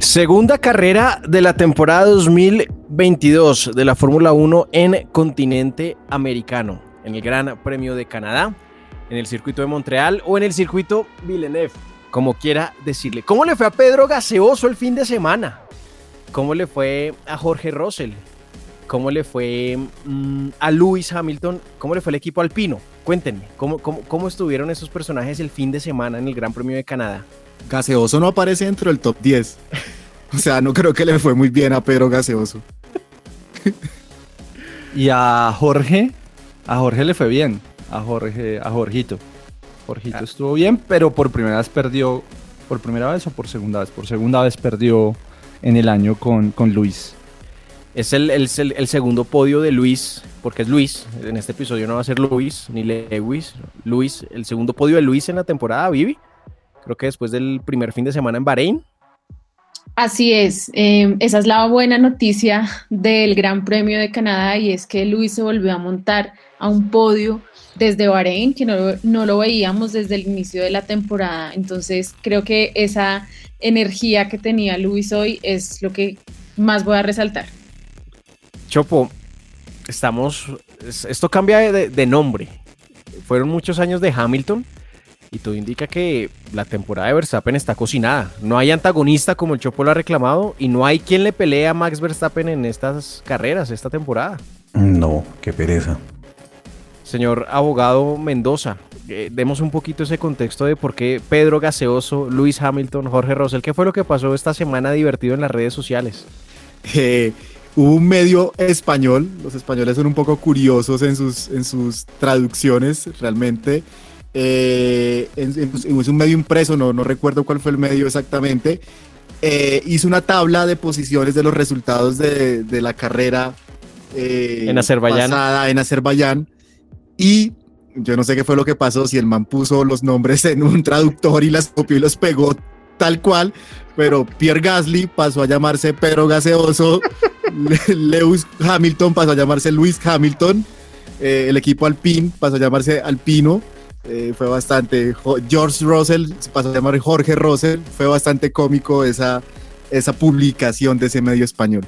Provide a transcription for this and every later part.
Segunda carrera de la temporada 2022 de la Fórmula 1 en continente americano, en el Gran Premio de Canadá, en el circuito de Montreal o en el circuito Villeneuve, como quiera decirle. ¿Cómo le fue a Pedro Gaseoso el fin de semana? ¿Cómo le fue a Jorge Russell? ¿Cómo le fue mm, a Lewis Hamilton? ¿Cómo le fue al equipo alpino? Cuéntenme, ¿cómo, cómo, cómo estuvieron esos personajes el fin de semana en el Gran Premio de Canadá? Gaseoso no aparece dentro del top 10. O sea, no creo que le fue muy bien a Pedro Gaseoso. Y a Jorge, a Jorge le fue bien. A Jorge, a Jorgito. Jorgito Ah. estuvo bien, pero por primera vez perdió. ¿Por primera vez o por segunda vez? Por segunda vez perdió en el año con, con Luis. Es el, el- el- el segundo podio de Luis, porque es Luis. En este episodio no va a ser Luis ni Lewis. Luis, el segundo podio de Luis en la temporada, Vivi. Creo que después del primer fin de semana en Bahrein. Así es, eh, esa es la buena noticia del Gran Premio de Canadá y es que Luis se volvió a montar a un podio desde Bahrein, que no, lo- no lo veíamos desde el inicio de la temporada. Entonces creo que esa energía que tenía Luis hoy es lo que más voy a resaltar. Chopo, estamos. es- Esto cambia de, de nombre. Fueron muchos años de Hamilton y todo indica que la temporada de Verstappen está cocinada. No hay antagonista como el Chopo lo ha reclamado y no hay quien le pelee a Max Verstappen en estas carreras, esta temporada. No, qué pereza. Señor abogado Mendoza, eh, demos un poquito ese contexto de por qué Pedro Gaseoso, Luis Hamilton, Jorge Russell, ¿qué fue lo que pasó esta semana divertido en las redes sociales? Eh, hubo un medio español, los españoles son un poco curiosos en sus, en sus traducciones realmente. Eh, en- en- un medio impreso, no, no recuerdo cuál fue el medio exactamente. eh, hizo una tabla de posiciones de los resultados de, de la carrera eh, En Azerbaiyán. pasada en Azerbaiyán. Y yo no sé qué fue lo que pasó, si el man puso los nombres en un traductor y las copió y los pegó tal cual, pero Pierre Gasly pasó a llamarse Pedro Gaseoso, Le- Lewis Hamilton pasó a llamarse Luis Hamilton, eh, el equipo Alpine pasó a llamarse Alpino, eh, fue bastante, George Russell se pasó a llamar Jorge Russell, fue bastante cómico esa, esa publicación de ese medio español.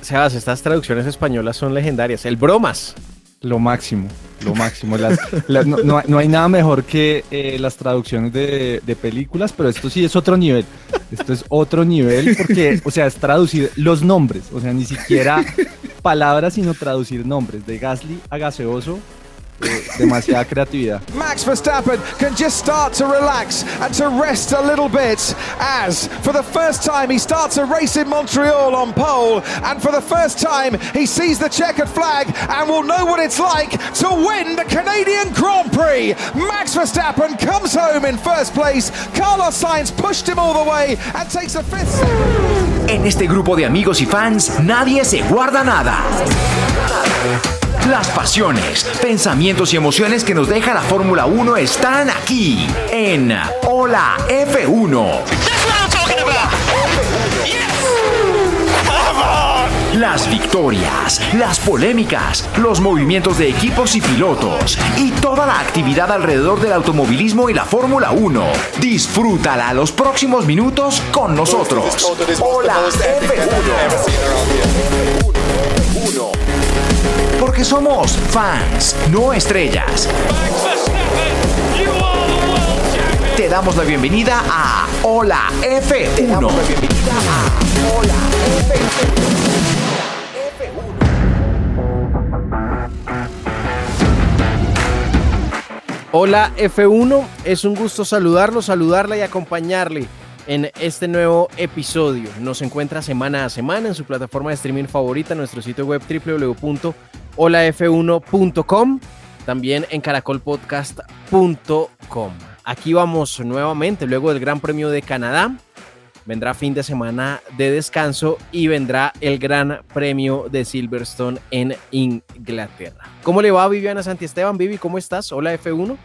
Sebas, estas traducciones españolas son legendarias. El bromas. Lo máximo, lo máximo. Las- las- no, no hay- no hay nada mejor que eh, las traducciones de, de películas, pero esto sí es otro nivel. Esto es otro nivel porque, o sea, es traducir los nombres, o sea, ni siquiera palabras, sino traducir nombres. De Gasly a gaseoso, demasiada creatividad. Max Verstappen can just start to relax and to rest a little bit as for the first time he starts a race in Montreal on pole and for the first time he sees the checkered flag and will know what it's like to win the Canadian Grand Prix. Max Verstappen comes home in first place. Carlos Sainz pushed him all the way and takes a fifth. En este grupo de amigos y fans, nadie se guarda nada. Las pasiones, pensamientos y emociones que nos deja la Fórmula 1 están aquí en Hola F1. Las victorias, las polémicas, los movimientos de equipos y pilotos y toda la actividad alrededor del automovilismo y la Fórmula 1. Disfrútala los próximos minutos con nosotros. Hola F1. Somos fans, no estrellas. te damos la bienvenida a Hola F1. Te damos la bienvenida a Hola Hola F1, es un gusto saludarlo, saludarla y acompañarle en este nuevo episodio. Nos encuentra semana a semana en su plataforma de streaming favorita, nuestro sitio web www.holaf1.com, también en caracolpodcast.com. Aquí vamos nuevamente luego del Gran Premio de Canadá. Vendrá fin de semana de descanso y vendrá el Gran Premio de Silverstone en Inglaterra. ¿Cómo le va Viviana Santiesteban? Vivi, ¿cómo estás? Hola F1.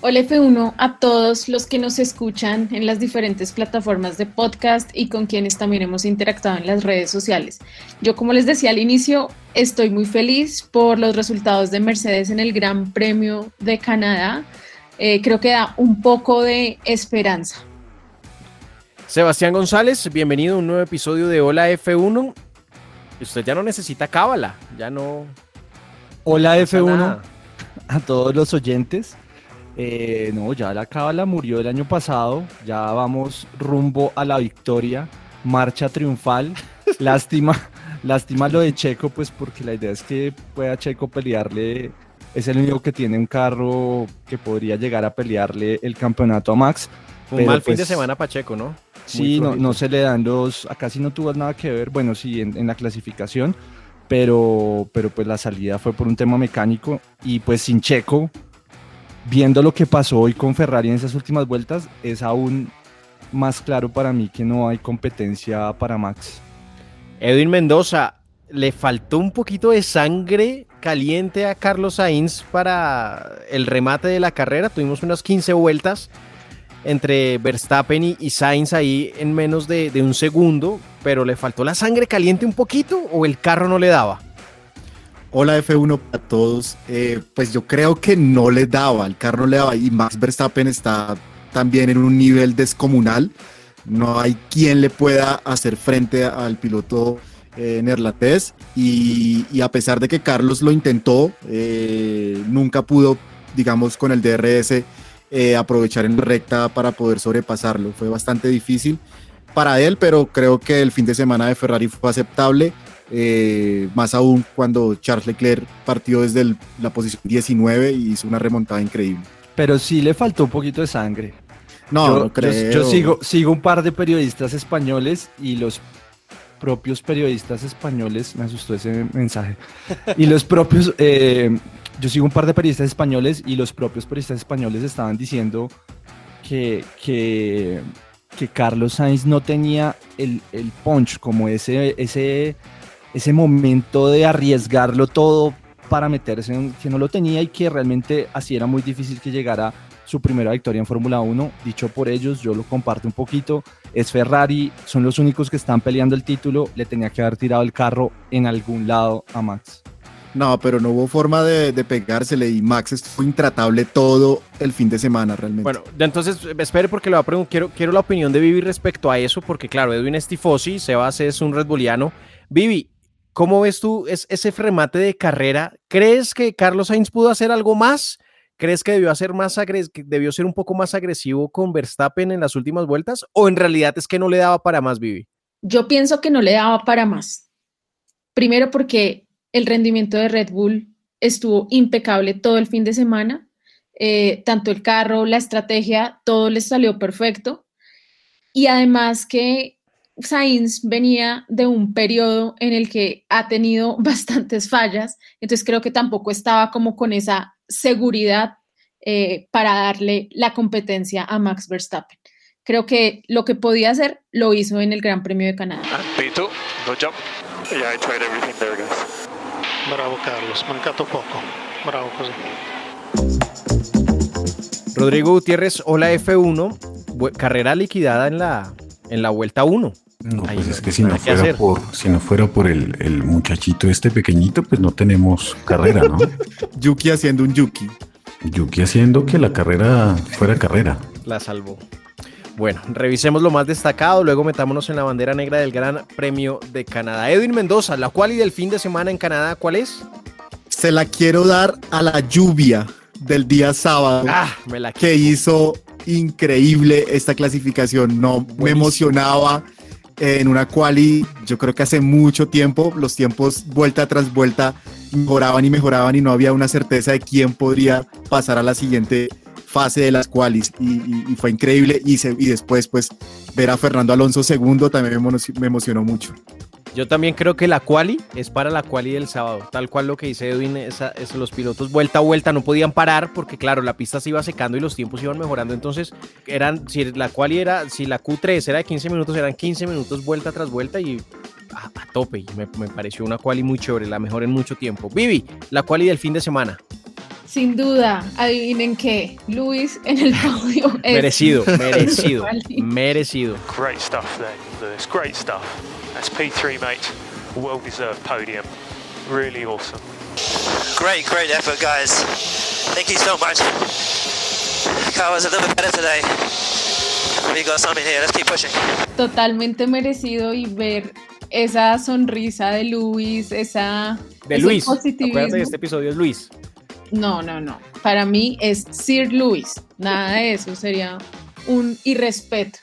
Hola F1 a todos los que nos escuchan en las diferentes plataformas de podcast y con quienes también hemos interactuado en las redes sociales. Yo como les decía al inicio, estoy muy feliz por los resultados de Mercedes en el Gran Premio de Canadá. Eh, creo que da un poco de esperanza. Sebastián González, bienvenido a un nuevo episodio de Hola F1. Usted ya no necesita cábala, ya no. Hola F1 a todos los oyentes. Eh, no, ya la cábala murió el año pasado, ya vamos rumbo a la victoria, marcha triunfal. lástima, lástima lo de Checo, pues porque la idea es que pueda Checo pelearle, es el único que tiene un carro que podría llegar a pelearle el campeonato a Max. Un mal fin de pues semana Pacheco, ¿no? Sí, no, no, se le dan los, acá sí no tuvo nada que ver, bueno, sí, en, en la clasificación, pero, pero pues la salida fue por un tema mecánico y pues sin Checo, viendo lo que pasó hoy con Ferrari en esas últimas vueltas, es aún más claro para mí que no hay competencia para Max. Edwin Mendoza, le faltó un poquito de sangre caliente a Carlos Sainz para el remate de la carrera. Tuvimos unas 15 vueltas entre Verstappen y, Sainz ahí en menos de, de un segundo, pero le faltó la sangre caliente un poquito o el carro no le daba. Hola F1 para todos. Eh, pues yo creo que no le daba, el carro le daba y Max Verstappen está también en un nivel descomunal. No hay quien le pueda hacer frente al piloto eh, neerlandés y, a pesar de que Carlos lo intentó, eh, nunca pudo, digamos, con el DRS eh, aprovechar en recta para poder sobrepasarlo. Fue bastante difícil para él, pero creo que el fin de semana de Ferrari fue aceptable. Eh, más aún cuando Charles Leclerc partió desde la posición 19 y hizo una remontada increíble. Pero sí le faltó un poquito de sangre. No, yo, no creo. Yo, sigo, sigo un par de periodistas españoles y los propios periodistas españoles, me asustó ese mensaje, y los propios, eh, yo sigo un par de periodistas españoles y los propios periodistas españoles estaban diciendo que, que, que Carlos Sainz no tenía el, el punch, como ese, ese ese momento de arriesgarlo todo para meterse en que no lo tenía y que realmente así era muy difícil que llegara su primera victoria en Fórmula 1. Dicho por ellos, yo lo comparto un poquito. Es Ferrari, son los únicos que están peleando el título. Le tenía que haber tirado el carro en algún lado a Max. No, pero no hubo forma de, pegársele y Max estuvo intratable todo el fin de semana realmente. Bueno, entonces espere porque le voy a preguntar, quiero, quiero la opinión de Vivi respecto a eso, porque claro, Edwin es tifosi, Sebas es un Red Bulliano. Vivi, ¿Cómo ves tú ese remate de carrera? ¿Crees que Carlos Sainz pudo hacer algo más? ¿Crees que debió, hacer más debió ser un poco más agresivo con Verstappen en las últimas vueltas? ¿O en realidad es que no le daba para más, Vivi? Yo pienso que no le daba para más. Primero porque el rendimiento de Red Bull estuvo impecable todo el fin de semana. Eh, tanto el carro, la estrategia, todo les salió perfecto. Y además que Sainz venía de un periodo en el que ha tenido bastantes fallas, entonces creo que tampoco estaba como con esa seguridad eh, para darle la competencia a Max Verstappen. Creo que lo que podía hacer lo hizo en el Gran Premio de Canadá. Bravo Carlos, mancato poco. Bravo Rodrigo Gutiérrez, hola F1, carrera liquidada en la, en la vuelta 1. No, pues es que si no, fuera por, si no fuera por el, el, muchachito este pequeñito, pues no tenemos carrera, ¿no? Yuki haciendo un Yuki. Yuki haciendo que la carrera fuera carrera. La salvó. Bueno, revisemos lo más destacado, luego metámonos en la bandera negra del Gran Premio de Canadá. Edwin Mendoza, la cual y del fin de semana en Canadá, ¿cuál es? Se la quiero dar a la lluvia del día sábado ah, me la que hizo increíble esta clasificación. No me emocionaba en una quali, yo creo que hace mucho tiempo, los tiempos vuelta tras vuelta mejoraban y mejoraban y no había una certeza de quién podría pasar a la siguiente fase de las qualis y, fue increíble y, y después pues ver a Fernando Alonso segundo también me emocionó mucho. Yo también creo que la quali es para la quali del sábado, tal cual lo que dice Edwin, esa, los pilotos vuelta a vuelta no podían parar porque claro, la pista se iba secando y los tiempos iban mejorando, entonces eran, si la quali era, si la Q3 era de 15 minutos, eran 15 minutos vuelta tras vuelta y a, tope, y me, me, pareció una quali muy chévere, la mejor en mucho tiempo. Vivi, la quali del fin de semana. Sin duda, adivinen qué, Luis en el podio es merecido, merecido, merecido. Great stuff there, Lewis, great stuff. That's P3, mate. Well deserved podium. Really awesome. Great, great effort, guys. Thank you so much. Car was a little bit better today. We got something here. Let's keep pushing. Totalmente merecido y ver esa sonrisa de Luis, esa de Luis. Acuérdate que este episodio es Luis. No, no, no. Para mí es Sir Luis. Nada de eso sería un irrespeto.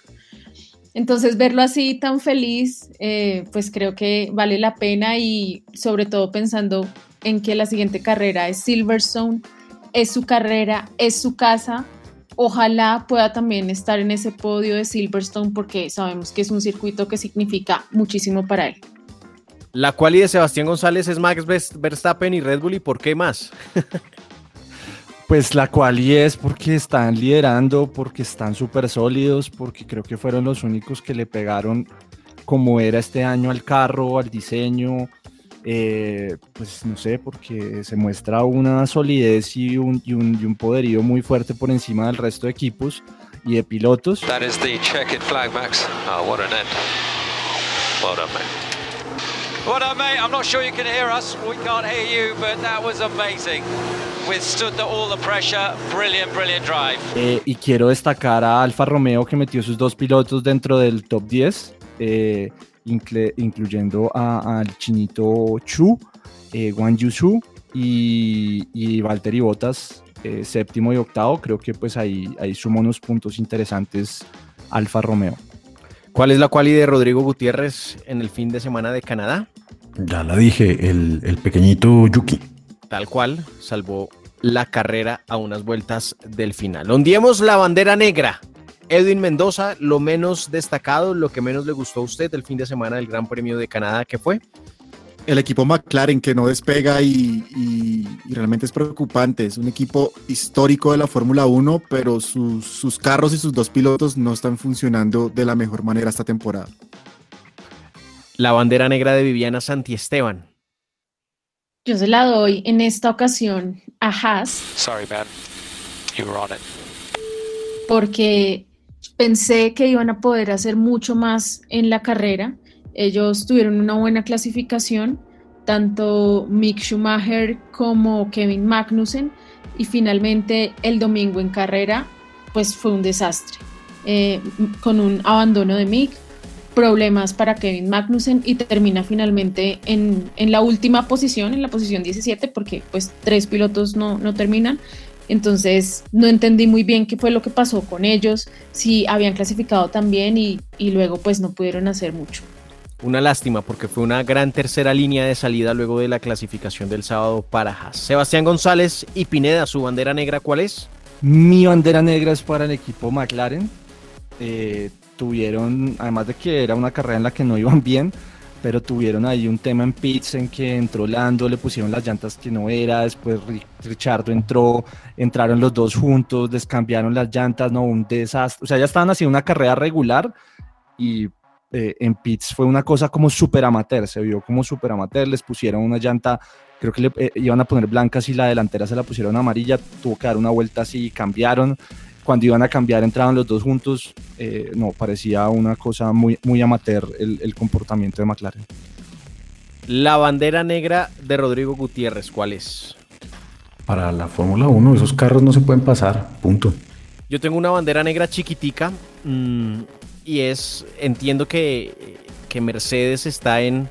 Entonces, verlo así tan feliz, eh, pues creo que vale la pena y sobre todo pensando en que la siguiente carrera es Silverstone, es su carrera, es su casa. Ojalá pueda también estar en ese podio de Silverstone porque sabemos que es un circuito que significa muchísimo para él. La cual y de Sebastián González es Max Verstappen y Red Bull y ¿por qué más? pues la cual y es porque están liderando, porque están súper sólidos, porque creo que fueron los únicos que le pegaron como era este año al carro, al diseño, eh, pues no sé, porque se muestra una solidez y un, y, un, y un, poderío muy fuerte por encima del resto de equipos y de pilotos. That is the flag, Max. Oh, end. Up, mate? I'm not sure you can hear us. We can't hear you, but that was amazing. Withstood all the pressure. Brilliant, brilliant drive. Eh, y quiero destacar a Alfa Romeo que metió sus dos pilotos dentro del top 10, eh, incluyendo al chinito Chu, eh, Wang Yushu y, y Valtteri Bottas, eh, séptimo y octavo. Creo que pues ahí, ahí sumó unos puntos interesantes Alfa Romeo. ¿Cuál es la cualidad de Rodrigo Gutiérrez en el fin de semana de Canadá? Ya la dije, el, el pequeñito Yuki. Tal cual, salvó la carrera a unas vueltas del final. Ondiemos la bandera negra. Edwin Mendoza, lo menos destacado, lo que menos le gustó a usted el fin de semana del Gran Premio de Canadá, ¿qué fue? El equipo McLaren que no despega y, realmente es preocupante. Es un equipo histórico de la Fórmula 1, pero sus, carros y sus dos pilotos no están funcionando de la mejor manera esta temporada. La bandera negra de Viviana Santiesteban. Yo se la doy en esta ocasión a Haas. Sorry, man. You were on it. Porque pensé que iban a poder hacer mucho más en la carrera ellos tuvieron una buena clasificación, tanto Mick Schumacher como Kevin Magnussen, y finalmente el domingo en carrera, pues fue un desastre, eh, con un abandono de Mick, problemas para Kevin Magnussen y termina finalmente en, la última posición, en la posición 17, porque pues tres pilotos no, no terminan. Entonces no entendí muy bien qué fue lo que pasó con ellos, si habían clasificado también y, y luego pues no pudieron hacer mucho. Una lástima porque fue una gran tercera línea de salida luego de la clasificación del sábado para Haas. Sebastián González y Pineda, ¿su bandera negra cuál es? Mi bandera negra es para el equipo McLaren. Eh, tuvieron, además de que era una carrera en la que no iban bien, pero tuvieron ahí un tema en pits en que entró Lando, le pusieron las llantas que no era, después Richardo entró, entraron los dos juntos, les cambiaron las llantas, no, un desastre. O sea, ya estaban haciendo una carrera regular y eh, en pits fue una cosa como súper amateur, se vio como súper amateur, les pusieron una llanta, creo que le eh, iban a poner blancas y la delantera se la pusieron amarilla, tuvo que dar una vuelta así, cambiaron, cuando iban a cambiar entraban los dos juntos, eh, no, parecía una cosa muy, muy amateur el, el comportamiento de McLaren. La bandera negra de Rodrigo Gutiérrez, ¿cuál es? Para la Fórmula 1 esos carros no se pueden pasar, punto. Yo tengo una bandera negra chiquitica. Mmm, y es, entiendo que, que Mercedes está en,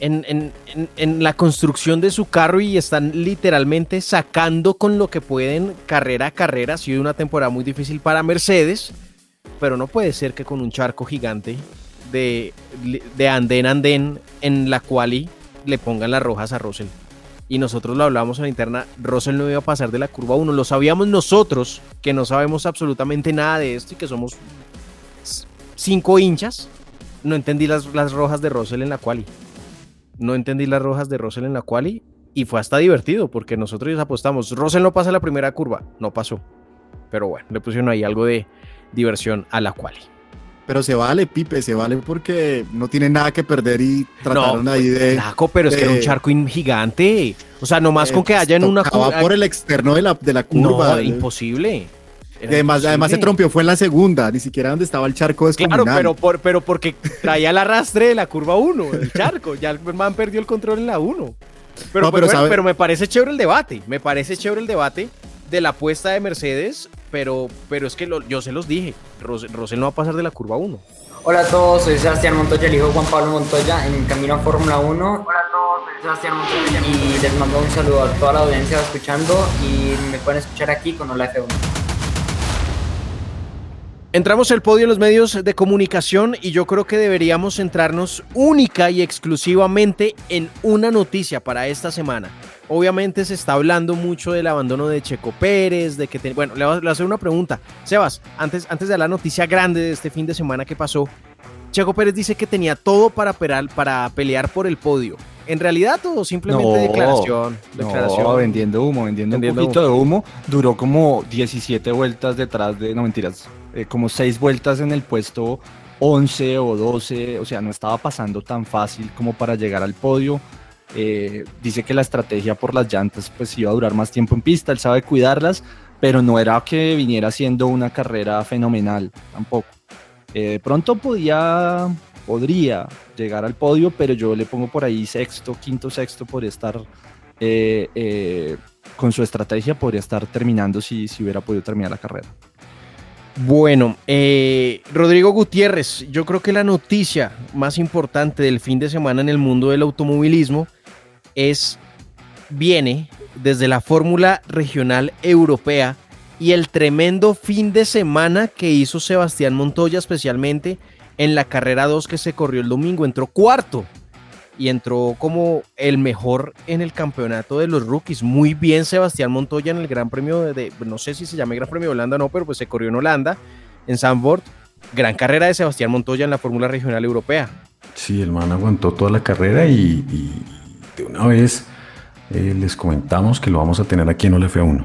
en, en, la construcción de su carro y están literalmente sacando con lo que pueden carrera a carrera. Ha sido una temporada muy difícil para Mercedes, pero no puede ser que con un charco gigante de, de andén a andén en la quali le pongan las rojas a Russell. Y nosotros lo hablamos en la interna, Russell no iba a pasar de la curva 1. Lo sabíamos nosotros, que no sabemos absolutamente nada de esto y que somos cinco hinchas. No entendí las, las rojas de Russell en la quali no entendí las rojas de Russell en la quali y fue hasta divertido porque nosotros apostamos. Russell no pasa la primera curva, no pasó. Pero bueno, le pusieron ahí algo de diversión a la quali. Pero se vale, Pipe, se vale porque no tiene nada que perder y trataron ahí de. pero es que era un charco gigante. O sea, nomás con que haya en una curva. por el externo de la, de la curva. No, imposible. Además, además se trompió, fue en la segunda, ni siquiera donde estaba el charco Claro, pero, por, pero porque traía el arrastre de la curva 1, el charco. Ya el man perdió el control en la 1. Pero, pero, me parece chévere el debate. Me parece chévere el debate de la apuesta de Mercedes, pero, pero es que yo se los dije. Rosel no va a pasar de la curva 1. Hola a todos, soy Sebastián Montoya, el hijo Juan Pablo Montoya, en camino a Fórmula 1. Hola a todos, soy Sebastián Montoya. Y les mando un saludo a toda la audiencia escuchando y me pueden escuchar aquí con Hola F1. Entramos al podio de los medios de comunicación y yo creo que deberíamos centrarnos única y exclusivamente en una noticia para esta semana. Obviamente se está hablando mucho del abandono de Checo Pérez, de que... bueno, le voy a hacer una pregunta. Sebas, antes, antes de la noticia grande de este fin de semana que pasó, Checo Pérez dice que tenía todo para, para pelear por el podio. ¿En realidad o simplemente declaración? No, vendiendo humo, vendiendo, un poquito de humo. Duró como 17 vueltas detrás de, no mentiras, eh, como 6 vueltas en el puesto 11 o 12. O sea, no estaba pasando tan fácil como para llegar al podio. Eh, dice que la estrategia por las llantas pues iba a durar más tiempo en pista, él sabe cuidarlas, pero no era que viniera haciendo una carrera fenomenal tampoco. Eh, de pronto podía podría llegar al podio, pero yo le pongo por ahí sexto, quinto, sexto, por estar eh, eh, con su estrategia, podría estar terminando si, si hubiera podido terminar la carrera. Bueno, eh, Rodrigo Gutiérrez, yo creo que la noticia más importante del fin de semana en el mundo del automovilismo es, viene desde la Fórmula Regional Europea y el tremendo fin de semana que hizo Sebastián Montoya especialmente en la carrera 2 que se corrió el domingo entró cuarto y entró como el mejor en el campeonato de los rookies. Muy bien Sebastián Montoya en el Gran Premio de, no sé si se llama Gran Premio de Holanda o no, pero pues se corrió en Holanda, en Zandvoort. Gran carrera de Sebastián Montoya en la Fórmula Regional Europea. Sí, el man aguantó toda la carrera y, de una vez eh, les comentamos que lo vamos a tener aquí en Ola F1.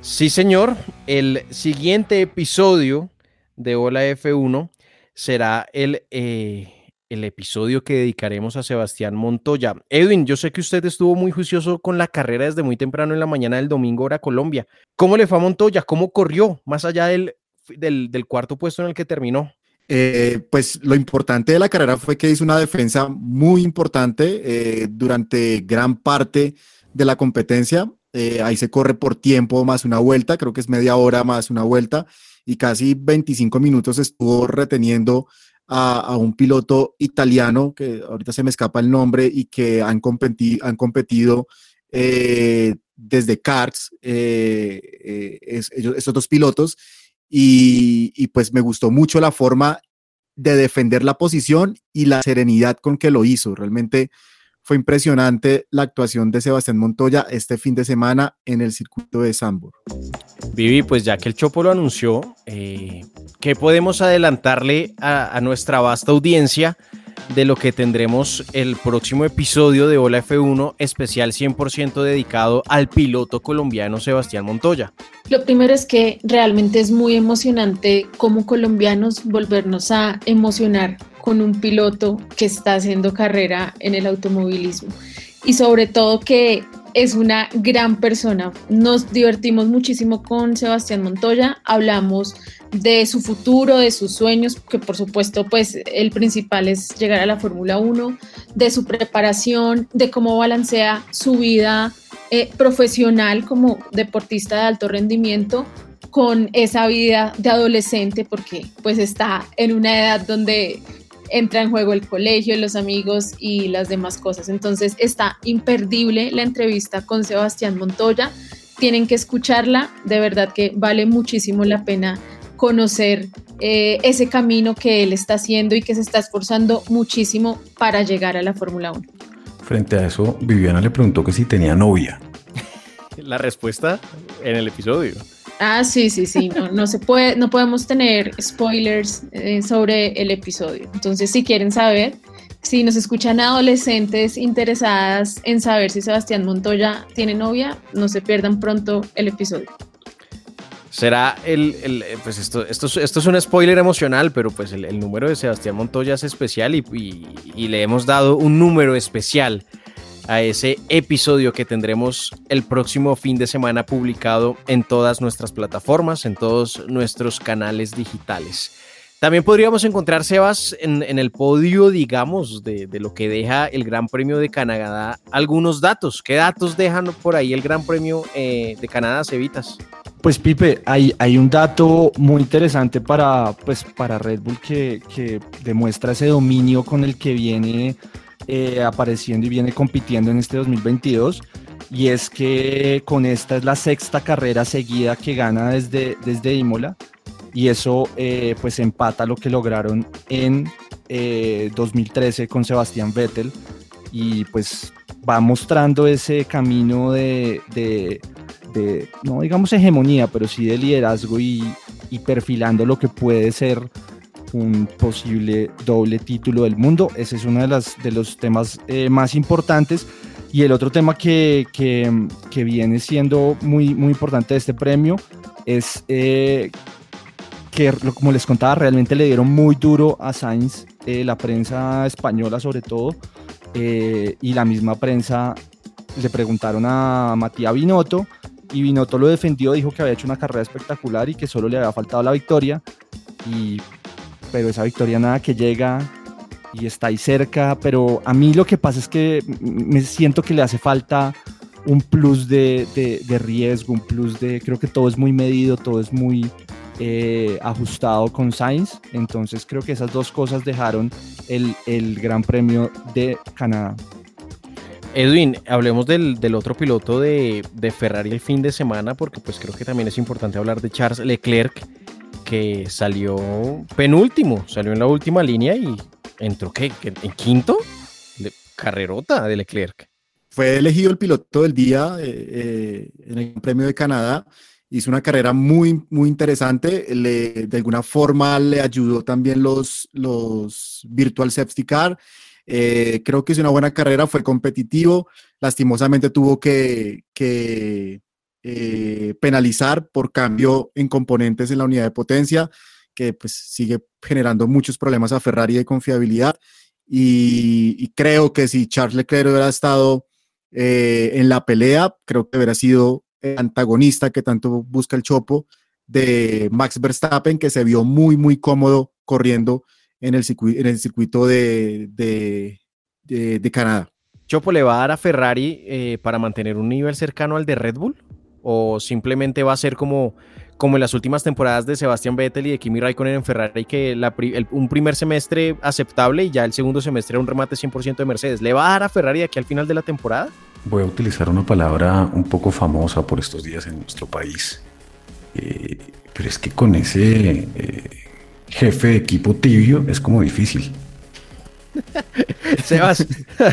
Sí, señor. El siguiente episodio de Hola F1 será el, eh, el episodio que dedicaremos a Sebastián Montoya. Edwin, yo sé que usted estuvo muy juicioso con la carrera desde muy temprano en la mañana del domingo, hora Colombia. ¿Cómo le fue a Montoya? ¿Cómo corrió más allá del, del, cuarto puesto en el que terminó? Eh, pues lo importante de la carrera fue que hizo una defensa muy importante eh, durante gran parte de la competencia. ahí se corre por tiempo más una vuelta, creo que es media hora más una vuelta y casi 25 minutos estuvo reteniendo a, un piloto italiano, que ahorita se me escapa el nombre, y que han, competido, han competido eh, desde CARS, eh, eh, esos dos pilotos, y, y pues me gustó mucho la forma de defender la posición y la serenidad con que lo hizo. Realmente fue impresionante la actuación de Sebastián Montoya este fin de semana en el circuito de Sambor. Vivi, pues ya que el Chopo lo anunció, eh, ¿qué podemos adelantarle a, nuestra vasta audiencia de lo que tendremos el próximo episodio de Hola F1 especial 100% dedicado al piloto colombiano Sebastián Montoya? Lo primero es que realmente es muy emocionante como colombianos volvernos a emocionar con un piloto que está haciendo carrera en el automovilismo y sobre todo que es una gran persona. Nos divertimos muchísimo con Sebastián Montoya, hablamos de su futuro, de sus sueños, que por supuesto pues el principal es llegar a la Fórmula 1, de su preparación, de cómo balancea su vida eh, profesional como deportista de alto rendimiento con esa vida de adolescente porque pues está en una edad donde entra en juego el colegio, los amigos y las demás cosas. Entonces está imperdible la entrevista con Sebastián Montoya. Tienen que escucharla, de verdad que vale muchísimo la pena conocer eh, ese camino que él está haciendo y que se está esforzando muchísimo para llegar a la Fórmula 1. Frente a eso, Viviana le preguntó que si tenía novia. La respuesta en el episodio. Ah, sí, sí, sí, no, no se puede, no podemos tener spoilers eh, sobre el episodio. Entonces, si quieren saber, si nos escuchan adolescentes interesadas en saber si Sebastián Montoya tiene novia, no se pierdan pronto el episodio. Será el, el- eh, pues esto, esto, es- esto es un spoiler emocional, pero pues el, número de Sebastián Montoya es especial y- y le hemos dado un número especial a ese episodio que tendremos el próximo fin de semana publicado en todas nuestras plataformas, en todos nuestros canales digitales. También podríamos encontrar, Sebas, en, el podio, digamos, de, de lo que deja el Gran Premio de Canadá, algunos datos. ¿Qué datos dejan por ahí el Gran Premio eh, de Canadá, Cevitas? Pues Pipe, hay, hay un dato muy interesante para, pues, para Red Bull que, que demuestra ese dominio con el que viene eh, apareciendo y viene compitiendo en este 2022. Y es que con esta es la sexta carrera seguida que gana desde, desde Imola. Y eso eh, pues empata lo que lograron en eh, 2013 con Sebastián Vettel. Y pues va mostrando ese camino de, de, de, no digamos hegemonía, pero sí de liderazgo y, y perfilando lo que puede ser un posible doble título del mundo. Ese es uno de, las, de los temas eh, más importantes. Y el otro tema que, que, viene siendo muy, muy importante de este premio es eh, que, como les contaba, realmente le dieron muy duro a Sainz, eh, la prensa española sobre todo, eh, y la misma prensa le preguntaron a Matías Binotto y Binotto lo defendió, dijo que había hecho una carrera espectacular y que solo le había faltado la victoria, pero esa victoria nada que llega y está ahí cerca, pero a mí lo que pasa es que me siento que le hace falta un plus de, de- riesgo, un plus de, creo que todo es muy medido, todo es muy eh, ajustado con Sainz, entonces creo que esas dos cosas dejaron el, Gran Premio de Canadá. Edwin, hablemos del, del otro piloto de, de Ferrari el fin de semana, porque pues creo que también es importante hablar de Charles Leclerc, que salió penúltimo, salió en la última línea y entró ¿qué? En quinto, carrerota de Leclerc. Fue elegido el piloto del día eh, eh, en el Premio de Canadá. Hizo una carrera muy, muy interesante. Le- de alguna forma le ayudó también los, los Virtual Safety Car. Eh, creo que hizo una buena carrera, fue competitivo. Lastimosamente tuvo que, eh, penalizar por cambio en componentes en la unidad de potencia, que pues sigue generando muchos problemas a Ferrari de confiabilidad. Y, creo que si Charles Leclerc hubiera estado eh, en la pelea, creo que hubiera sido el antagonista que tanto busca el chopo de Max Verstappen, que se vio muy, muy cómodo corriendo en el, circuito, de Canadá. ¿Chopo le va a dar a Ferrari eh, para mantener un nivel cercano al de Red Bull? ¿O simplemente va a ser como, como en las últimas temporadas de Sebastián Vettel y de Kimi Raikkonen en Ferrari, que un primer semestre aceptable y ya el segundo semestre un remate 100% de Mercedes? ¿Le va a dar a Ferrari aquí al final de la temporada? Voy a utilizar una palabra un poco famosa por estos días en nuestro país. Eh, pero es que con ese eh, jefe de equipo tibio es como difícil. Sebas,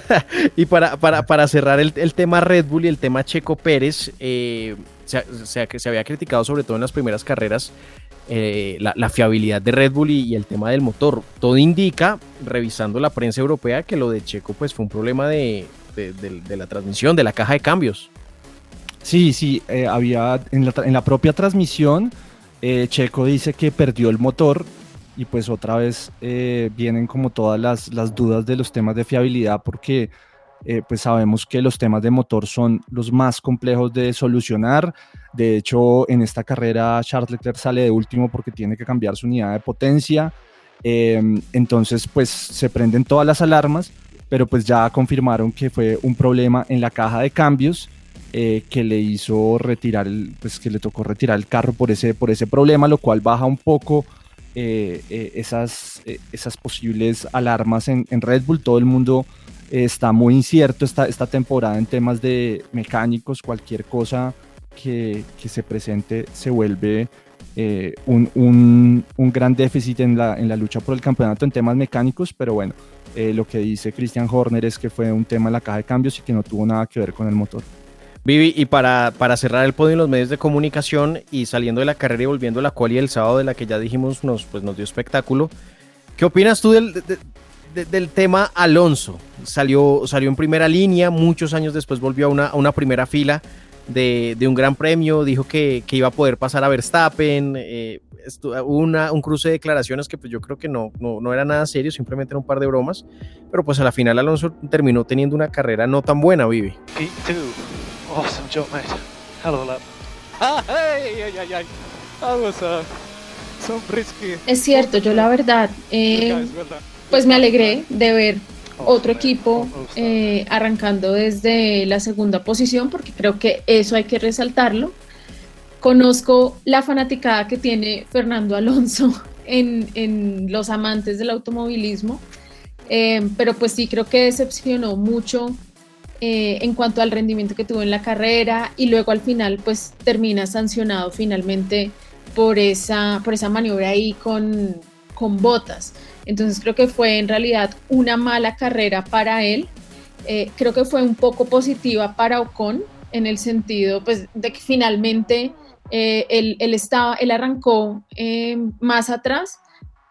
y para, para, para cerrar el, el tema Red Bull y el tema Checo Pérez, eh, se, se- se había criticado sobre todo en las primeras carreras eh, la, la fiabilidad de Red Bull y, el tema del motor. Todo indica, revisando la prensa europea, que lo de Checo pues fue un problema de, de- la transmisión, de la caja de cambios. Sí, sí, eh, había en la, en la propia transmisión, eh, Checo dice que perdió el motor y pues otra vez eh, vienen como todas las, las dudas de los temas de fiabilidad porque eh, pues sabemos que los temas de motor son los más complejos de solucionar. De hecho, en esta carrera Charles Leclerc sale de último porque tiene que cambiar su unidad de potencia. Eh, entonces, pues se prenden todas las alarmas, pero pues ya confirmaron que fue un problema en la caja de cambios eh, que le hizo retirar, el, pues que le tocó retirar el carro por ese, por ese problema, lo cual baja un poco eh, eh, esas, eh, esas posibles alarmas en, en, Red Bull. Todo el mundo está muy incierto esta, esta temporada en temas de mecánicos, cualquier cosa que, que se presente se vuelve un, un, un, gran déficit en la, en la lucha por el campeonato en temas mecánicos, pero bueno, lo que dice Christian Horner es que fue un tema en la caja de cambios y que no tuvo nada que ver con el motor. Vivi, y para, para cerrar el podio en los medios de comunicación y saliendo de la carrera y volviendo a la quali el sábado de la que ya dijimos nos, pues nos dio espectáculo, ¿qué opinas tú del, del tema Alonso? Salió, salió en primera línea, muchos años después volvió a una, una primera fila de, de, un gran premio, dijo que, que, iba a poder pasar a Verstappen, eh, una, un cruce de declaraciones que pues yo creo que no, no, no, era nada serio, simplemente era un par de bromas, pero pues a la final Alonso terminó teniendo una carrera no tan buena, Vivi. Awesome job, mate. Hell of a lap. Ah, ay, ay, ay. That was uh, so risky. Es cierto, yo la verdad, eh, pues me alegré de ver otro equipo eh, arrancando desde la segunda posición, porque creo que eso hay que resaltarlo. Conozco la fanaticada que tiene Fernando Alonso en, en los amantes del automovilismo, eh, pero pues sí creo que decepcionó mucho eh, en cuanto al rendimiento que tuvo en la carrera y luego al final pues termina sancionado finalmente por esa, por esa maniobra ahí con, con botas. Entonces creo que fue en realidad una mala carrera para él. Eh, creo que fue un poco positiva para Ocon en el sentido pues, de que finalmente eh, él, él, estaba, él arrancó más atrás,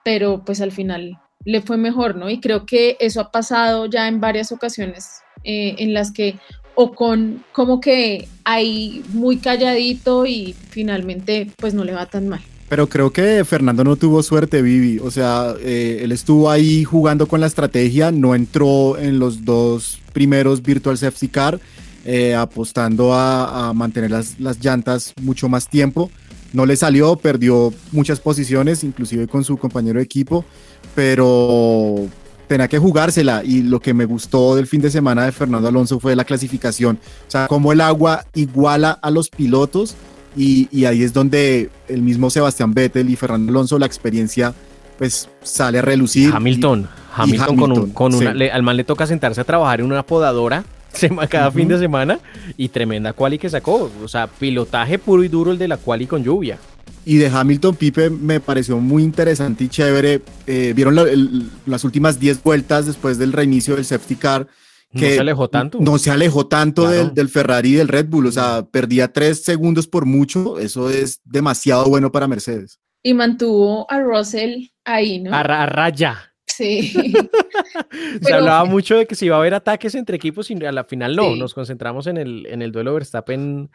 pero pues al final le fue mejor, ¿no? Y creo que eso ha pasado ya en varias ocasiones eh, en las que o con como que ahí muy calladito y finalmente pues no le va tan mal. Pero creo que Fernando no tuvo suerte, Vivi. O sea, eh, él estuvo ahí jugando con la estrategia, no entró en los dos primeros Virtual Safety Car, eh, apostando a, mantener las, las, llantas mucho más tiempo. No le salió, perdió muchas posiciones, inclusive con su compañero de equipo, pero, tenía que jugársela y lo que me gustó del fin de semana de Fernando Alonso fue la clasificación, o sea, cómo el agua iguala a los pilotos y, y, ahí es donde el mismo Sebastián Vettel y Fernando Alonso, la experiencia pues sale a relucir. Hamilton, y, Hamilton, y con, un, Hamilton, con una, sí. le, al man le toca sentarse a trabajar en una podadora cada fin de semana y tremenda quali que sacó, o sea, pilotaje puro y duro el de la quali con lluvia. Y de Hamilton Pipe me pareció muy interesante y chévere. Eh, Vieron la, el, las últimas 10 vueltas después del reinicio del safety car. Que no se alejó tanto. No se alejó tanto claro. del, del, Ferrari y del Red Bull. O sea, perdía 3 segundos por mucho. Eso es demasiado bueno para Mercedes. Y mantuvo a Russell ahí, ¿no? A, a raya. Sí. se Pero, hablaba mucho de que se iba a haber ataques entre equipos y a la final no. Sí. Nos concentramos en el, en el duelo Verstappen.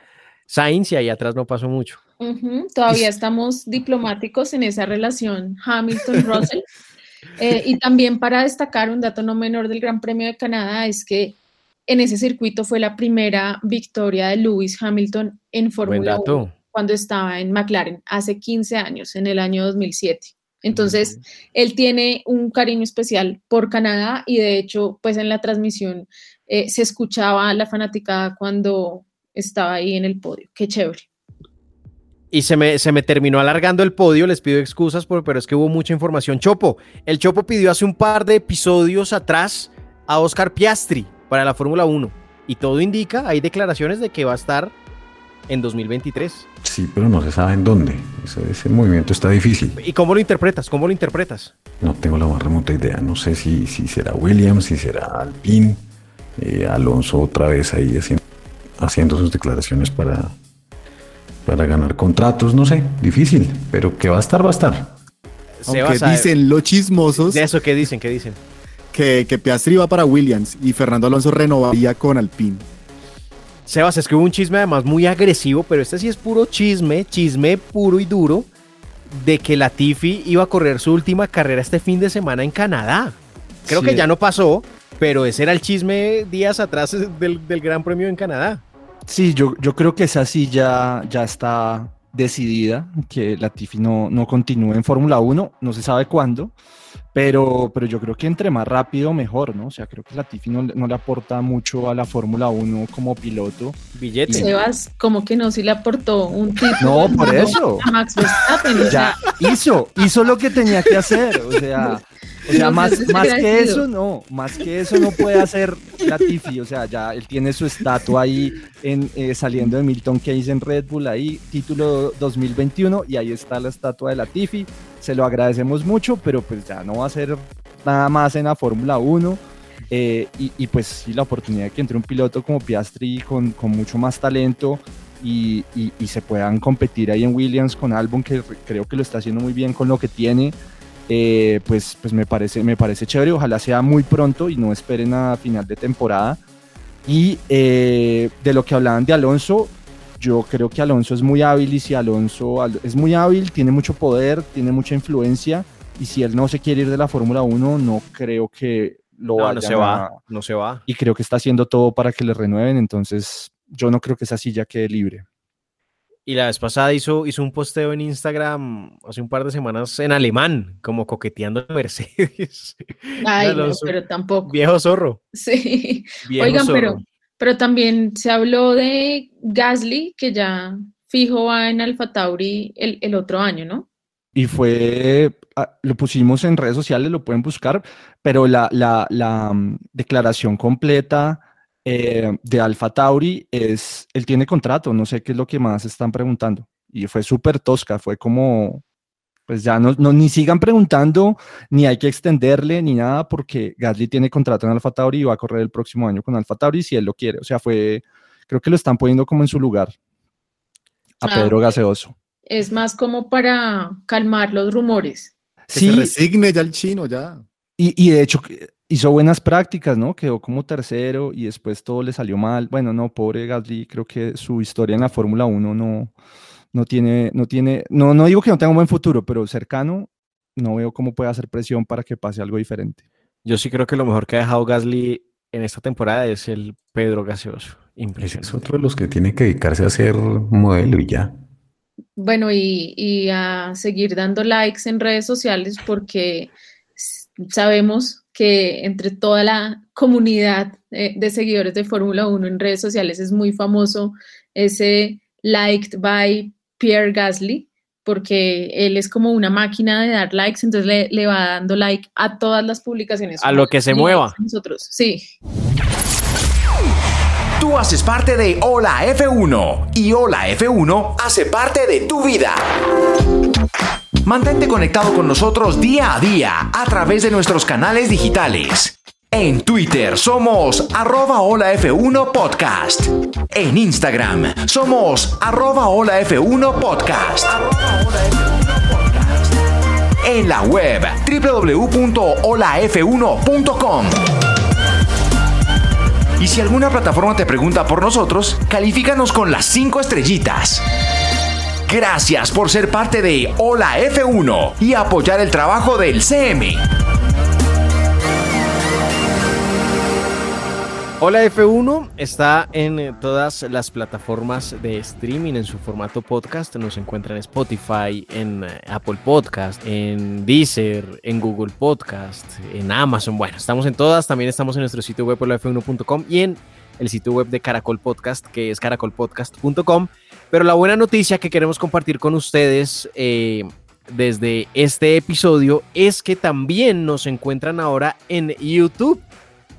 Sainz y ahí atrás no pasó mucho. Uh -huh. Todavía estamos diplomáticos en esa relación Hamilton-Russell. eh, y también para destacar un dato no menor del Gran Premio de Canadá es que en ese circuito fue la primera victoria de Lewis Hamilton en Fórmula 1 cuando estaba en McLaren hace 15 años, en el año 2007. Entonces, uh -huh. él tiene un cariño especial por Canadá y de hecho, pues en la transmisión eh, se escuchaba la fanaticada cuando estaba ahí en el podio. Qué chévere. Y se me, se me terminó alargando el podio, les pido excusas, por, pero es que hubo mucha información. Chopo, el Chopo pidió hace un par de episodios atrás a Oscar Piastri para la Fórmula 1. Y todo indica, hay declaraciones de que va a estar en 2023. Sí, pero no se sabe en dónde. Ese, ese, movimiento está difícil. ¿Y cómo lo interpretas? ¿Cómo lo interpretas? No tengo la más remota idea. No sé si, si será Williams, si será Alpine, eh, Alonso otra vez ahí haciendo haciendo sus declaraciones para, para ganar contratos, no sé, difícil, pero que va a estar, va a estar. Aunque dicen los chismosos. De eso que dicen, que dicen. Que, que Piastri va para Williams y Fernando Alonso renovaría con Alpine. Sebas, es que hubo un chisme además muy agresivo, pero este sí es puro chisme, chisme puro y duro, de que Latifi iba a correr su última carrera este fin de semana en Canadá. Creo sí. que ya no pasó, pero ese era el chisme días atrás del, del Gran Premio en Canadá. Sí, yo, yo creo que esa sí ya, ya está decidida que Latifi no, no continúe en Fórmula 1, no se sabe cuándo, pero, pero yo creo que entre más rápido mejor, ¿no? O sea, creo que Latifi no, no le aporta mucho a la Fórmula 1 como piloto. Billete. Sebas, como que no, si le aportó un tipo. No, por eso. A Max Verstappen, o Ya sea, hizo, hizo lo que tenía que hacer, o sea, o sea, más, seas más que eso no, más que eso no puede hacer Latifi, o sea, ya él tiene su estatua ahí en, eh, saliendo de Milton Keynes en Red Bull ahí, título 2021 y ahí está la estatua de Latifi, se lo agradecemos mucho, pero pues ya no va a ser nada más en la Fórmula 1 eh, y, y, pues sí, la oportunidad de que entre un piloto como Piastri con, con mucho más talento y, y- y se puedan competir ahí en Williams con Albon, que re- creo que lo está haciendo muy bien con lo que tiene, eh, pues, pues me, parece, me parece chévere. Ojalá sea muy pronto y no esperen a final de temporada. Y eh, de lo que hablaban de Alonso, yo creo que Alonso es muy hábil y si Alonso Al- es muy hábil, tiene mucho poder, tiene mucha influencia y si él no se quiere ir de la Fórmula 1, no creo que lo No, vayan no se a- va, no se va. y creo que está haciendo todo para que le renueven, entonces yo no creo que esa silla quede libre. Y la vez pasada hizo, hizo un posteo en Instagram hace un par de semanas en alemán, como coqueteando a Mercedes. Ay, no, pero tampoco. Viejo zorro. Sí. Viejo Oigan, zorro. pero, pero también se habló de Gasly, que ya fijo va en Alfa Tauri el, el otro año, ¿no? Y fue, ah, lo pusimos en redes sociales, lo pueden buscar, pero la, la, la, mm, declaración completa eh, de Alfa Tauri es, él tiene contrato, no sé qué es lo que más están preguntando. Y fue súper tosca, fue como, pues ya no, no, ni sigan preguntando, ni hay que extenderle, ni nada, porque Gasly tiene contrato en Alfa Tauri y va a correr el próximo año con Alfa Tauri si él lo quiere. O sea, fue, creo que lo están poniendo como en su lugar a Ah, Pedro. Gaseoso. Es más como para calmar los rumores. Que se resigne ya el chino, ya. Y, y de hecho que hizo buenas prácticas, ¿no? Quedó como tercero y después todo le salió mal. Bueno, no, pobre Gasly, creo que su historia en la Fórmula 1 no, no tiene, no tiene, no, no digo que no tenga un buen futuro, pero cercano, no veo cómo puede hacer presión para que pase algo diferente. Yo sí creo que lo mejor que ha dejado Gasly en esta temporada es el Pedro Gaseoso. Impresionante. es otro de los que tiene que dedicarse a ser modelo y ya. Bueno, y, y a seguir dando likes en redes sociales porque sabemos que entre toda la comunidad eh, de seguidores de Fórmula 1 en redes sociales es muy famoso ese liked by Pierre Gasly, porque él es como una máquina de dar likes, entonces le, le va dando like a todas las publicaciones. A lo que se mueva. Nosotros, sí. Tú haces parte de Hola F1 y Hola F1 hace parte de tu vida. Mantente conectado con nosotros día a día a través de nuestros canales digitales. En Twitter somos arroba Hola F1 Podcast. En Instagram somos arroba Hola F1 Podcast. En la web www.holaf1.com. Y si alguna plataforma te pregunta por nosotros, califícanos con las 5 estrellitas. Gracias por ser parte de Hola F1 y apoyar el trabajo del CM. Hola F1 está en todas las plataformas de streaming en su formato podcast. Nos encuentra en Spotify, en eh, Apple Podcast, en Deezer, en Google Podcast, en Amazon. Bueno, estamos en todas. También estamos en nuestro sitio web holaf1.com y en el sitio web de Caracol Podcast, que es caracolpodcast.com. Pero la buena noticia que queremos compartir con ustedes eh, desde este episodio es que también nos encuentran ahora en YouTube.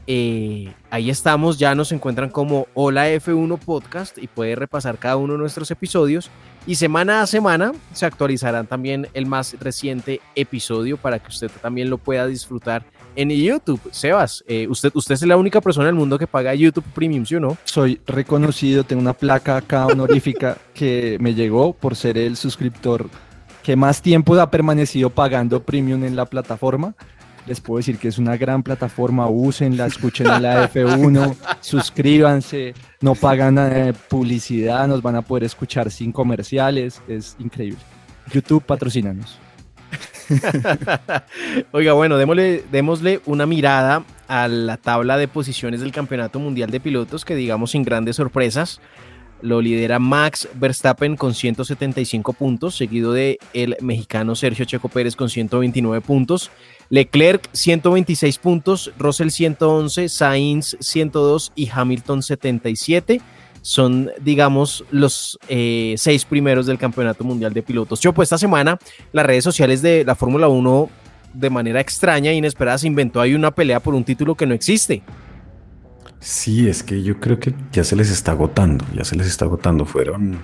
Eh, ahí estamos, ya nos encuentran como Hola F1 Podcast y puede repasar cada uno de nuestros episodios. Y semana a semana se actualizarán también el más reciente episodio para que usted también lo pueda disfrutar en YouTube. Sebas, eh, usted, usted es la única persona en el mundo que paga YouTube Premium, ¿sí o no? Soy reconocido, tengo una placa acá honorífica que me llegó por ser el suscriptor que más tiempo ha permanecido pagando premium en la plataforma. Les puedo decir que es una gran plataforma, úsenla, escuchen en la F1, suscríbanse, no pagan eh, publicidad, nos van a poder escuchar sin comerciales, es increíble. YouTube, patrocínanos. Oiga, bueno, démosle, démosle una mirada a la tabla de posiciones del Campeonato Mundial de Pilotos, que digamos sin grandes sorpresas. Lo lidera Max Verstappen con 175 puntos, seguido de el mexicano Sergio Checo Pérez con 129 puntos. Leclerc 126 puntos, Russell 111, Sainz 102 y Hamilton 77 son, digamos, los eh, seis primeros del Campeonato Mundial de Pilotos. Yo, pues esta semana las redes sociales de la Fórmula 1 de manera extraña e inesperada se inventó ahí una pelea por un título que no existe. Sí, es que yo creo que ya se les está agotando, ya se les está agotando. Fueron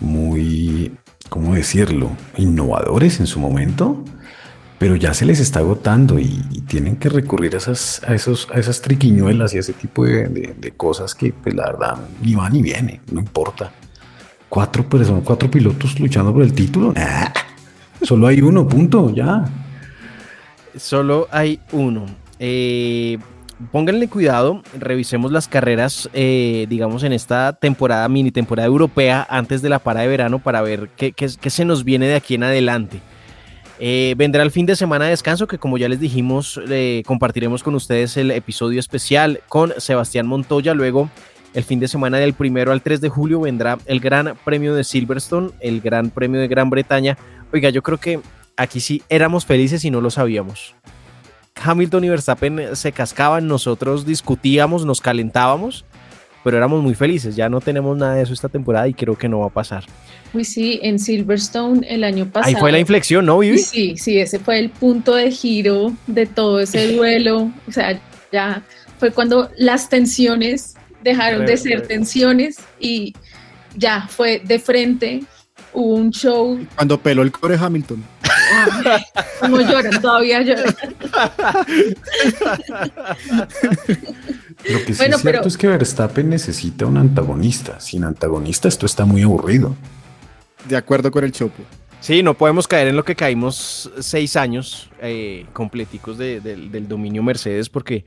muy, ¿cómo decirlo? Innovadores en su momento, pero ya se les está agotando y, tienen que recurrir a esas, a, esos, a esas triquiñuelas y a ese tipo de, cosas que, pues la verdad, ni va ni viene, no importa. Cuatro personas, cuatro pilotos luchando por el título. solo hay uno, punto, ya. Solo hay uno. Eh, pónganle cuidado, revisemos las carreras, eh, digamos, en esta temporada, mini temporada europea, antes de la para de verano, para ver qué, se nos viene de aquí en adelante. Eh, vendrá el fin de semana de descanso, que como ya les dijimos, compartiremos con ustedes el episodio especial con Sebastián Montoya. Luego, el fin de semana del primero al 3 de julio, vendrá el Gran Premio de Silverstone, el Gran Premio de Gran Bretaña. Oiga, yo creo que aquí sí éramos felices y no lo sabíamos. Hamilton y Verstappen se cascaban, nosotros discutíamos, nos calentábamos, pero éramos muy felices. Ya no tenemos nada de eso esta temporada y creo que no va a pasar. Uy, sí, en Silverstone el año pasado. Ahí fue la inflexión, ¿no, Vivi? Sí, sí, ese fue el punto de giro de todo ese duelo. O sea, ya fue cuando las tensiones dejaron de ser tensiones y ya fue de frente. Hubo un show. Cuando peló el core Hamilton. Como lloran, todavía lloran. Lo que sí es cierto es que Verstappen necesita un antagonista. Sin antagonista esto está muy aburrido. De acuerdo con el Chopo. Sí, no podemos caer en lo que caímos seis años eh, completicos del dominio Mercedes porque,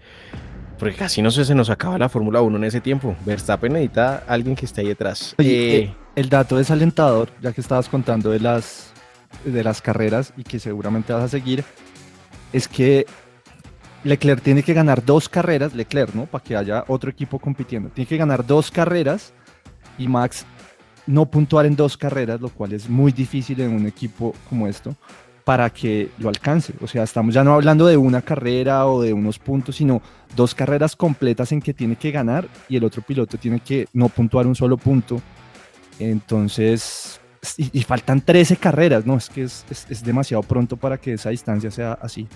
porque casi no sé, se nos acaba la Fórmula 1 en ese tiempo. Verstappen necesita a alguien que esté ahí detrás. Eh, eh, el dato desalentador, ya que estabas contando de las de las carreras y que seguramente vas a seguir, es que Leclerc tiene que ganar dos carreras, Leclerc, ¿no? Para que haya otro equipo compitiendo. Tiene que ganar dos carreras y Max no puntuar en dos carreras, lo cual es muy difícil en un equipo como esto, para que lo alcance. O sea, estamos ya no hablando de una carrera o de unos puntos, sino dos carreras completas en que tiene que ganar y el otro piloto tiene que no puntuar un solo punto. Entonces, y, faltan 13 carreras, ¿no? Es que es, demasiado pronto para que esa distancia sea así.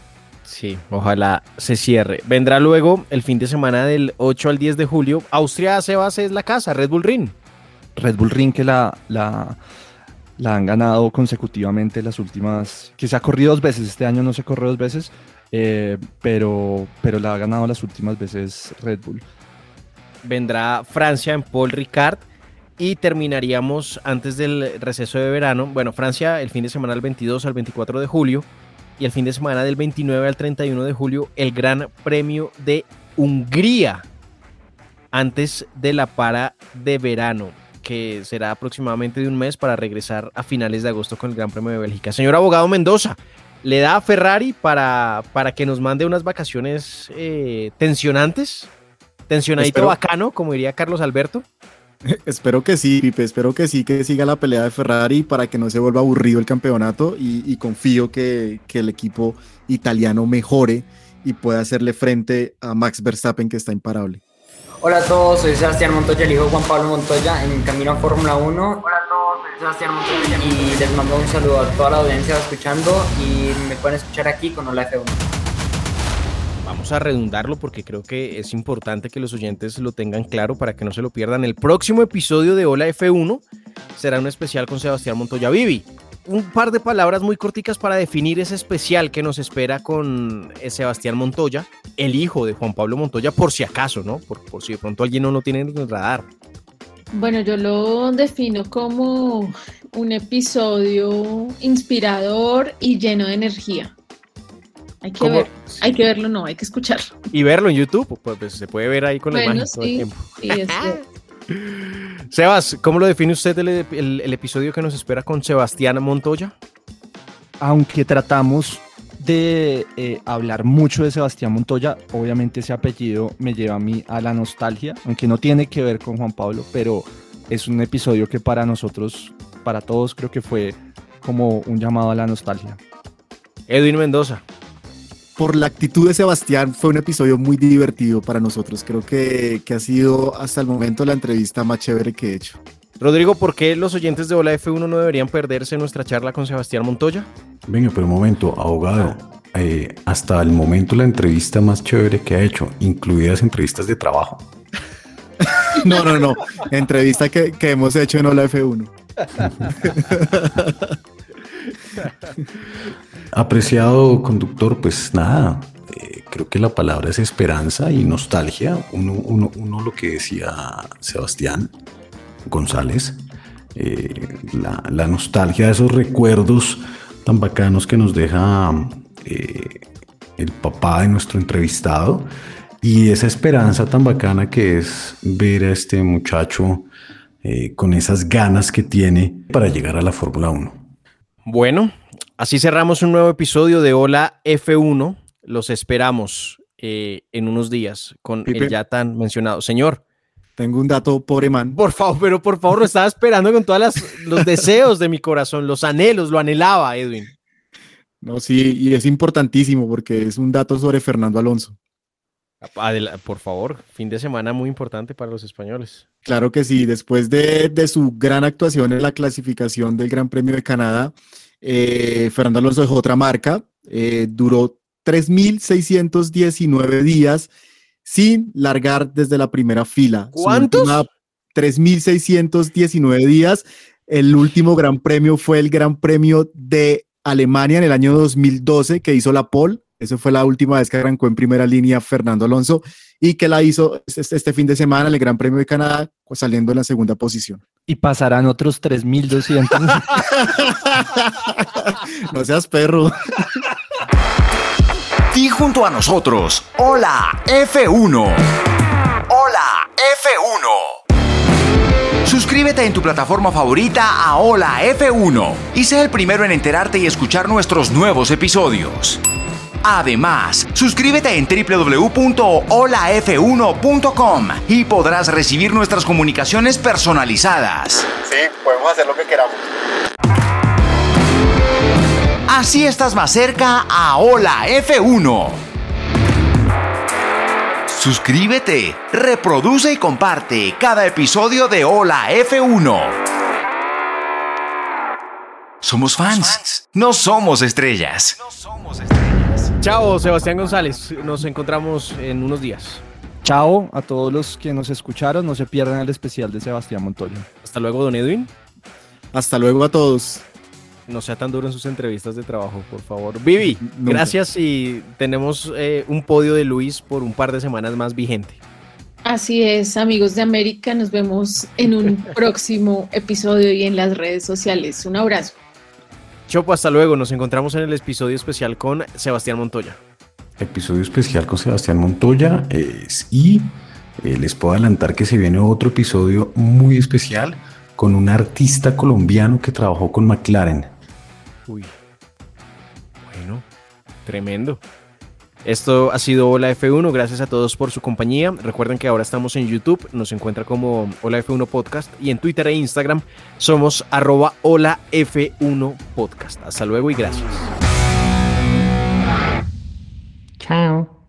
Sí, ojalá se cierre. Vendrá luego el fin de semana del 8 al 10 de julio. Austria se va a hacer la casa, Red Bull Ring. Red Bull Ring que la, la, la han ganado consecutivamente las últimas, que se ha corrido dos veces, este año no se corrió dos veces, eh, pero, pero la ha ganado las últimas veces Red Bull. Vendrá Francia en Paul Ricard y terminaríamos antes del receso de verano. Bueno, Francia el fin de semana del 22 al 24 de julio y el fin de semana del 29 al 31 de julio el Gran Premio de Hungría antes de la para de verano que será aproximadamente de un mes para regresar a finales de agosto con el Gran Premio de Bélgica. Señor abogado Mendoza, ¿le da a Ferrari para, para que nos mande unas vacaciones eh, tensionantes? Tensionadito bacano, como diría Carlos Alberto. Espero que sí, Pipe, espero que sí, que siga la pelea de Ferrari para que no se vuelva aburrido el campeonato y, confío que, el equipo italiano mejore y pueda hacerle frente a Max Verstappen que está imparable. Hola a todos, soy Sebastián Montoya, el hijo Juan Pablo Montoya en Camino a Fórmula 1. Hola a todos, soy Sebastián Montoya y les mando un saludo a toda la audiencia escuchando y me pueden escuchar aquí con Hola F1 vamos a redundarlo porque creo que es importante que los oyentes lo tengan claro para que no se lo pierdan. El próximo episodio de Hola F1 será un especial con Sebastián Montoya Vivi. Un par de palabras muy corticas para definir ese especial que nos espera con eh, Sebastián Montoya, el hijo de Juan Pablo Montoya, por si acaso, ¿no? Por, por si de pronto alguien no lo tiene en el radar. Bueno, yo lo defino como un episodio inspirador y lleno de energía. Hay que, ver, hay que verlo, no, hay que escucharlo. Y verlo en YouTube, pues, pues se puede ver ahí con la imagen todo el tiempo. Sebas, ¿cómo lo define usted el, episodio que nos espera con Sebastián Montoya? Aunque tratamos de eh, hablar mucho de Sebastián Montoya, obviamente ese apellido me lleva a mí a la nostalgia, aunque no tiene que ver con Juan Pablo, pero es un episodio que para nosotros, para todos, creo que fue como un llamado a la nostalgia. Edwin Mendoza. Por la actitud de Sebastián, fue un episodio muy divertido para nosotros. Creo que, que ha sido hasta el momento la entrevista más chévere que he hecho. Rodrigo, ¿por qué los oyentes de Hola F1 no deberían perderse nuestra charla con Sebastián Montoya? Venga, pero un momento, abogado. Eh, hasta el momento la entrevista más chévere que ha hecho, incluidas entrevistas de trabajo. No, no, no. Entrevista que, que hemos hecho en Hola F1. Apreciado conductor, pues nada, eh, creo que la palabra es esperanza y nostalgia. Uno, uno, uno lo que decía Sebastián González, eh, la, la nostalgia de esos recuerdos tan bacanos que nos deja eh, el papá de nuestro entrevistado y esa esperanza tan bacana que es ver a este muchacho con esas ganas que tiene para llegar a la Fórmula 1. Bueno, así cerramos un nuevo episodio de Hola F1. Los esperamos eh, en unos días con Pipe. el ya tan mencionado. Señor. Tengo un dato, pobre man. Por favor, pero por favor, lo estaba esperando con todos los deseos de mi corazón, los anhelos, lo anhelaba, Edwin. No, sí, y es importantísimo porque es un dato sobre Fernando Alonso. Por favor, fin de semana muy importante para los españoles. Claro que sí, después de, de su gran actuación en la clasificación del Gran Premio de Canadá, eh, Fernando Alonso dejó otra marca, eh, duró 3.619 días sin largar desde la primera fila. ¿Cuántos? última- 3.619 días. El último Gran Premio fue el Gran Premio de Alemania en el año 2012 que hizo la pole. Esa fue la última vez que arrancó en primera línea Fernando Alonso y que la hizo este, este fin de semana en el Gran Premio de Canadá, pues, saliendo en la segunda posición. Y pasarán otros 3.200. No seas perro. Di junto a nosotros, hola F1. Hola F1. Suscríbete en tu plataforma favorita a Hola F1 y sé el primero en enterarte y escuchar nuestros nuevos episodios. Además, suscríbete en www.holaf1.com y podrás recibir nuestras comunicaciones personalizadas. Sí, podemos hacer lo que queramos. Así estás más cerca a Hola F1. Suscríbete, reproduce y comparte cada episodio de Hola F1. Somos fans, no somos estrellas. Chao, Sebastián González. Nos encontramos en unos días. Chao a todos los que nos escucharon. No se pierdan el especial de Sebastián Montoya. Hasta luego, don Edwin. Hasta luego a todos. No sea tan duro en sus entrevistas de trabajo, por favor. Vivi, Nunca. gracias y tenemos eh, un podio de Luis por un par de semanas más vigente. Así es, amigos de América, nos vemos en un próximo episodio y en las redes sociales. Un abrazo. Chopo, hasta luego. Nos encontramos en el episodio especial con Sebastián Montoya. Episodio especial con Sebastián Montoya es- y eh, les puedo adelantar que se viene otro episodio muy especial con un artista colombiano que trabajó con McLaren. Uy. Bueno, tremendo. Esto ha sido Hola F1. Gracias a todos por su compañía. Recuerden que ahora estamos en YouTube. Nos encuentra como Hola F1 Podcast. Y en Twitter e Instagram somos arroba Hola F1 Podcast. Hasta luego y gracias. Chao.